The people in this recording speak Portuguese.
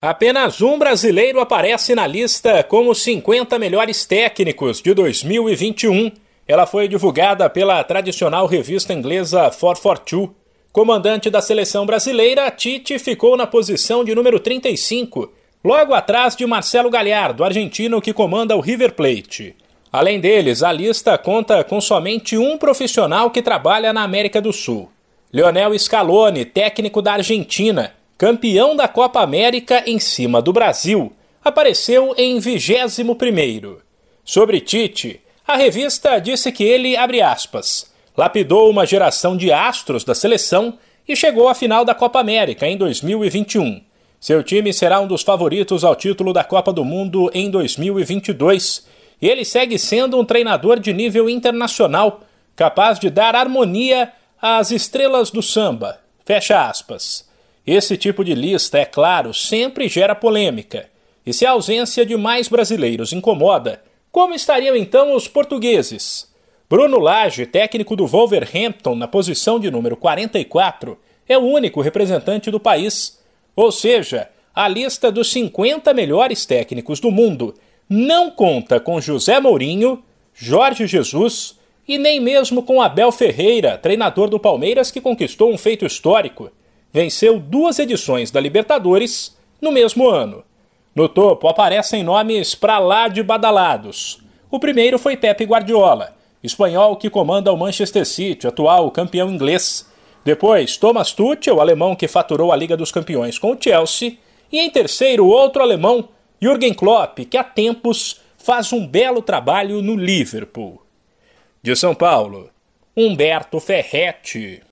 Apenas um brasileiro aparece na lista como 50 melhores técnicos de 2021. Ela foi divulgada pela tradicional revista inglesa 442. Comandante da seleção brasileira, Tite ficou na posição de número 35, logo atrás de Marcelo Galhardo, argentino que comanda o River Plate. Além deles, a lista conta com somente um profissional que trabalha na América do Sul. Lionel Scaloni, técnico da Argentina, campeão da Copa América em cima do Brasil, apareceu em 21º. Sobre Tite, a revista disse que ele, abre aspas, lapidou uma geração de astros da seleção e chegou à final da Copa América em 2021. Seu time será um dos favoritos ao título da Copa do Mundo em 2022 e ele segue sendo um treinador de nível internacional, capaz de dar harmonia às estrelas do samba. Fecha aspas. Esse tipo de lista, é claro, sempre gera polêmica. E se a ausência de mais brasileiros incomoda, como estariam então os portugueses? Bruno Lage, técnico do Wolverhampton na posição de número 44, é o único representante do país. Ou seja, a lista dos 50 melhores técnicos do mundo não conta com José Mourinho, Jorge Jesus e nem mesmo com Abel Ferreira, treinador do Palmeiras que conquistou um feito histórico venceu duas edições da Libertadores no mesmo ano. No topo aparecem nomes para lá de badalados. O primeiro foi Pepe Guardiola, espanhol que comanda o Manchester City, atual campeão inglês. Depois, Thomas Tuchel, alemão que faturou a Liga dos Campeões com o Chelsea. E em terceiro, outro alemão, Jürgen Klopp, que há tempos faz um belo trabalho no Liverpool. De São Paulo, Humberto Ferretti.